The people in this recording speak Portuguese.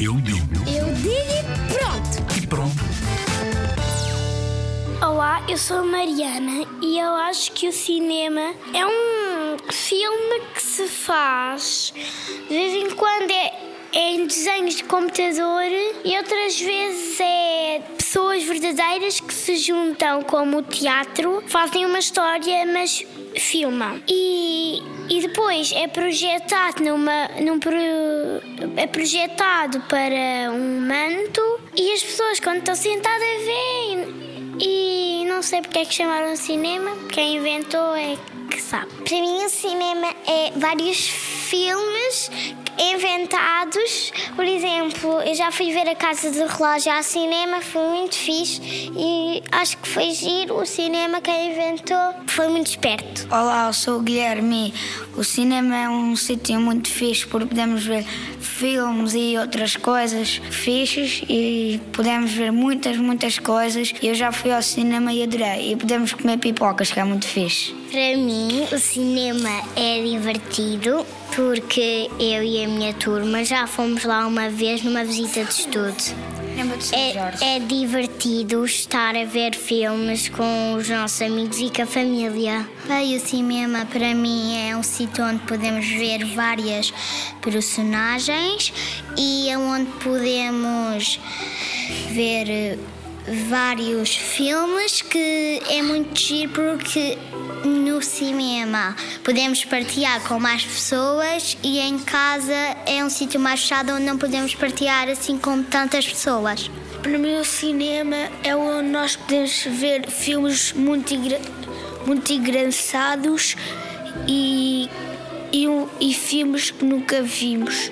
Eu digo Eu digo e pronto. e pronto. Olá, eu sou a Mariana e eu acho que o cinema é um filme que se faz de vez em quando é, é em desenhos de computador e outras vezes é pessoas verdadeiras que se juntam como teatro, fazem uma história, mas filmam. E, e depois é projetado numa, num pro- é projetado para um manto e as pessoas quando estão sentadas veem e não sei porque é que chamaram cinema, quem inventou é que sabe. Para mim, o cinema é vários filmes exemplo, eu já fui ver a Casa do Relógio ao cinema, foi muito fixe e acho que foi giro. O cinema quem inventou foi muito esperto. Olá, eu sou o Guilherme. O cinema é um sítio muito fixe porque podemos ver filmes e outras coisas fixes e podemos ver muitas, muitas coisas. Eu já fui ao cinema e adorei. E podemos comer pipocas, que é muito fixe. Para mim, o cinema é divertido porque eu e a minha turma já fomos lá uma vez numa visita de estudo. Lembra-te É, é divertido estar a ver filmes com os nossos amigos e com a família. Bem, o cinema para mim é um sítio onde podemos ver várias personagens e é onde podemos ver eh, vários filmes que é muito giro porque no cinema podemos partilhar com mais pessoas e em casa é um sítio mais fechado onde não podemos partilhar assim com tantas pessoas. Para mim, o cinema é onde nós podemos ver filmes muito, muito engraçados e, e, e filmes que nunca vimos.